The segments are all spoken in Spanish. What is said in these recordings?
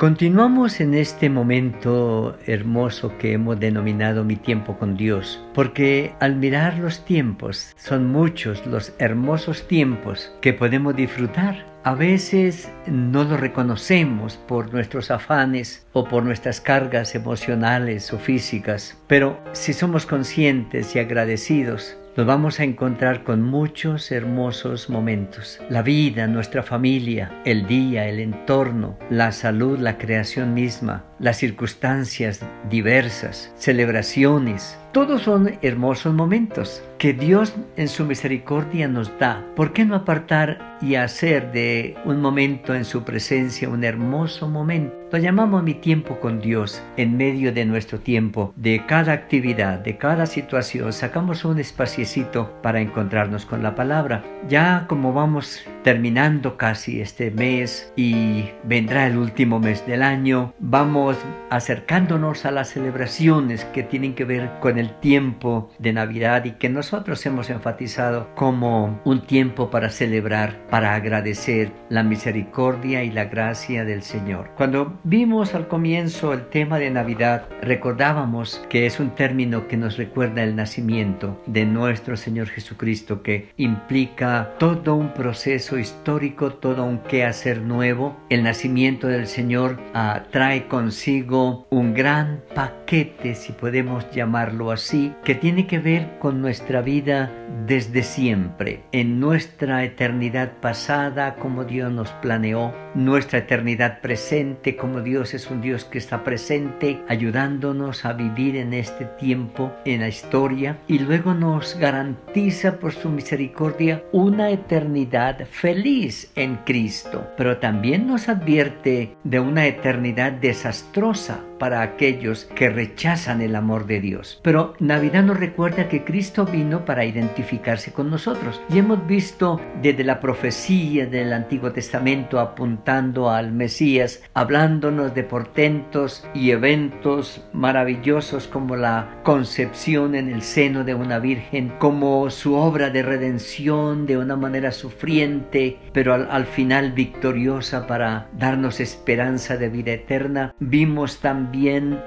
Continuamos en este momento hermoso que hemos denominado mi tiempo con Dios, porque al mirar los tiempos, son muchos los hermosos tiempos que podemos disfrutar. A veces no lo reconocemos por nuestros afanes o por nuestras cargas emocionales o físicas, pero si somos conscientes y agradecidos, nos vamos a encontrar con muchos hermosos momentos. La vida, nuestra familia, el día, el entorno, la salud, la creación misma, las circunstancias diversas, celebraciones, todos son hermosos momentos que Dios en su misericordia nos da. ¿Por qué no apartar y hacer de un momento en su presencia un hermoso momento? Lo llamamos mi tiempo con Dios en medio de nuestro tiempo, de cada actividad, de cada situación. Sacamos un espaciecito para encontrarnos con la palabra. Ya como vamos terminando casi este mes y vendrá el último mes del año, vamos acercándonos a las celebraciones que tienen que ver con el tiempo de Navidad y que nosotros hemos enfatizado como un tiempo para celebrar, para agradecer la misericordia y la gracia del Señor. Cuando vimos al comienzo el tema de Navidad, recordábamos que es un término que nos recuerda el nacimiento de nuestro Señor Jesucristo que implica todo un proceso histórico, todo un quehacer nuevo. El nacimiento del Señor ah, trae consigo un gran paquete, si podemos llamarlo así, que tiene que ver con nuestra vida desde siempre, en nuestra eternidad pasada como Dios nos planeó, nuestra eternidad presente como Dios es un Dios que está presente ayudándonos a vivir en este tiempo, en la historia, y luego nos garantiza por su misericordia una eternidad feliz en Cristo, pero también nos advierte de una eternidad desastrosa para aquellos que rechazan el amor de Dios. Pero Navidad nos recuerda que Cristo vino para identificarse con nosotros. Y hemos visto desde la profecía del Antiguo Testamento apuntando al Mesías, hablándonos de portentos y eventos maravillosos como la concepción en el seno de una virgen, como su obra de redención de una manera sufriente, pero al, al final victoriosa para darnos esperanza de vida eterna. Vimos también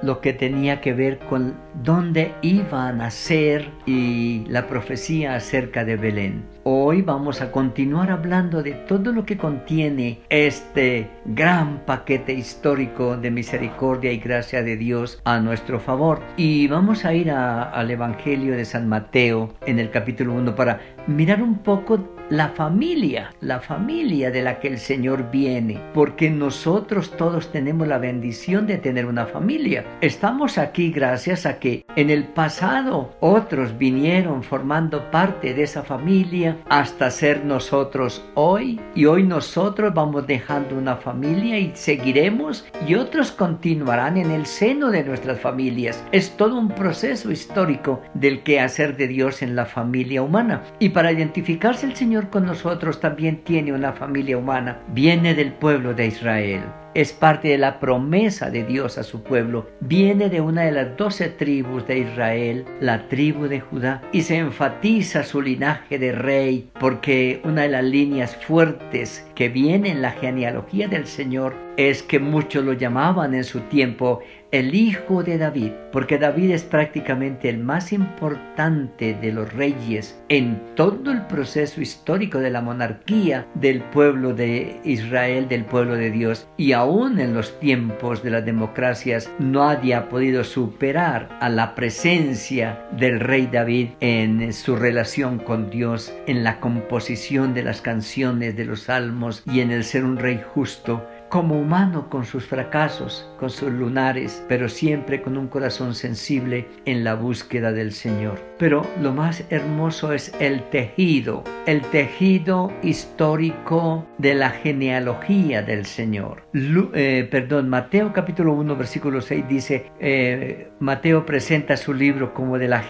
lo que tenía que ver con dónde iba a nacer y la profecía acerca de Belén. Hoy vamos a continuar hablando de todo lo que contiene este gran paquete histórico de misericordia y gracia de Dios a nuestro favor. Y vamos a ir al Evangelio de San Mateo en el capítulo 1 para mirar un poco la familia, la familia de la que el Señor viene, porque nosotros todos tenemos la bendición de tener una familia. Estamos aquí gracias a que en el pasado otros vinieron formando parte de esa familia hasta ser nosotros hoy y hoy nosotros vamos dejando una familia y seguiremos y otros continuarán en el seno de nuestras familias. Es todo un proceso histórico del quehacer de Dios en la familia humana y para identificarse el Señor con nosotros también tiene una familia humana, viene del pueblo de Israel es parte de la promesa de Dios a su pueblo. Viene de una de las doce tribus de Israel, la tribu de Judá, y se enfatiza su linaje de rey porque una de las líneas fuertes que viene en la genealogía del Señor es que muchos lo llamaban en su tiempo el hijo de David, porque David es prácticamente el más importante de los reyes en todo el proceso histórico de la monarquía del pueblo de Israel, del pueblo de Dios, y aún en los tiempos de las democracias nadie ha podido superar a la presencia del rey David en su relación con Dios, en la composición de las canciones, de los salmos y en el ser un rey justo como humano con sus fracasos, con sus lunares, pero siempre con un corazón sensible en la búsqueda del Señor. Pero lo más hermoso es el tejido, el tejido histórico de la genealogía del Señor. Eh, perdón, Mateo capítulo 1 versículo 6 dice, eh, Mateo presenta su libro como de la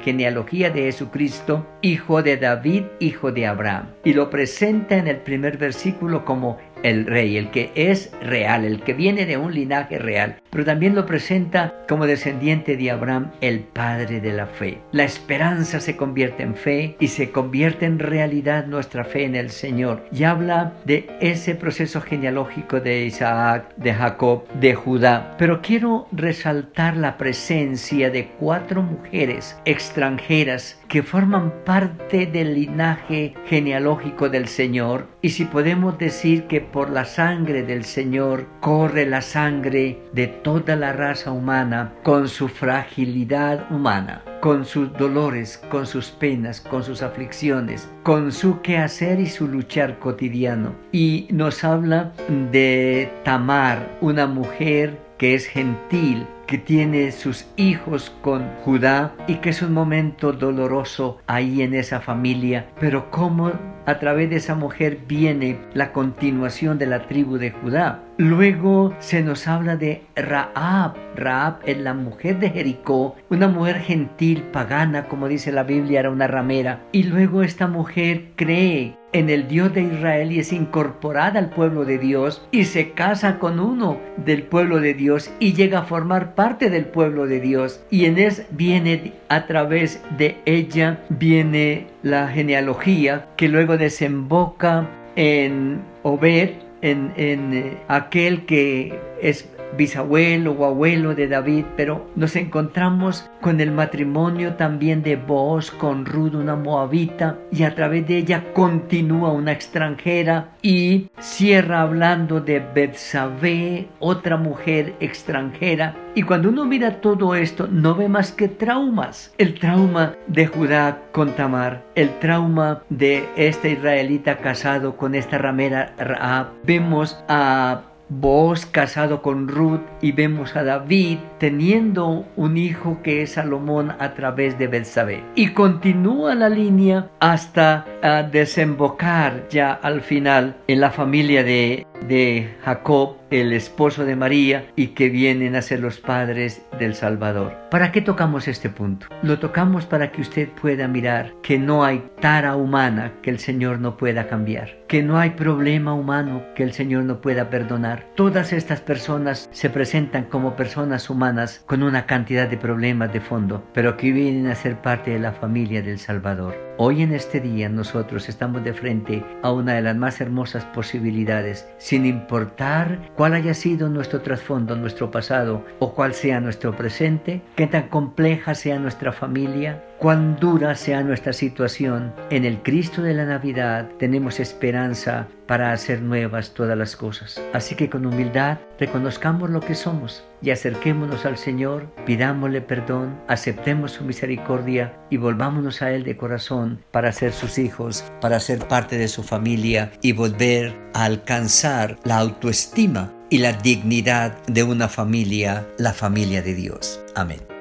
genealogía de Jesucristo, hijo de David, hijo de Abraham. Y lo presenta en el primer versículo como el rey, el que es real, el que viene de un linaje real, pero también lo presenta como descendiente de Abraham, el padre de la fe. La esperanza se convierte en fe y se convierte en realidad nuestra fe en el Señor. Y habla de ese proceso genealógico de Isaac, de Jacob, de Judá. Pero quiero resaltar la presencia de cuatro mujeres extranjeras que forman parte del linaje genealógico del Señor y si podemos decir que por la sangre del Señor corre la sangre de toda la raza humana con su fragilidad humana, con sus dolores, con sus penas, con sus aflicciones, con su quehacer y su luchar cotidiano. Y nos habla de Tamar, una mujer que es gentil, que tiene sus hijos con Judá y que es un momento doloroso ahí en esa familia, pero cómo a través de esa mujer viene la continuación de la tribu de Judá. Luego se nos habla de Raab. Raab es la mujer de Jericó, una mujer gentil, pagana, como dice la Biblia, era una ramera. Y luego esta mujer cree en el Dios de Israel y es incorporada al pueblo de Dios y se casa con uno del pueblo de Dios y llega a formar parte del pueblo de Dios. Y en es viene a través de ella viene la genealogía que luego desemboca en Obed, en, en eh, aquel que es bisabuelo o abuelo de David, pero nos encontramos con el matrimonio también de Boaz con Ruth, una moabita, y a través de ella continúa una extranjera y cierra hablando de Betsabé, otra mujer extranjera. Y cuando uno mira todo esto, no ve más que traumas. El trauma de Judá con Tamar, el trauma de este israelita casado con esta ramera Raab. Vemos a Vos casado con Ruth y vemos a David teniendo un hijo que es Salomón a través de Betsabé. Y continúa la línea hasta ah, desembocar ya al final en la familia de, de Jacob el esposo de María y que vienen a ser los padres del Salvador. ¿Para qué tocamos este punto? Lo tocamos para que usted pueda mirar que no hay tara humana que el Señor no pueda cambiar, que no hay problema humano que el Señor no pueda perdonar. Todas estas personas se presentan como personas con una cantidad de problemas de fondo, pero que vienen a ser parte de la familia del Salvador. Hoy en este día nosotros estamos de frente a una de las más hermosas posibilidades, sin importar cuál haya sido nuestro trasfondo, nuestro pasado o cuál sea nuestro presente, qué tan compleja sea nuestra familia, cuán dura sea nuestra situación, en el Cristo de la Navidad tenemos esperanza para hacer nuevas todas las cosas. Así que con humildad reconozcamos lo que somos y acerquémonos al Señor, pidámosle perdón, aceptemos su misericordia y volvámonos a Él de corazón para ser sus hijos, para ser parte de su familia y volver a alcanzar la autoestima y la dignidad de una familia, la familia de Dios. Amén.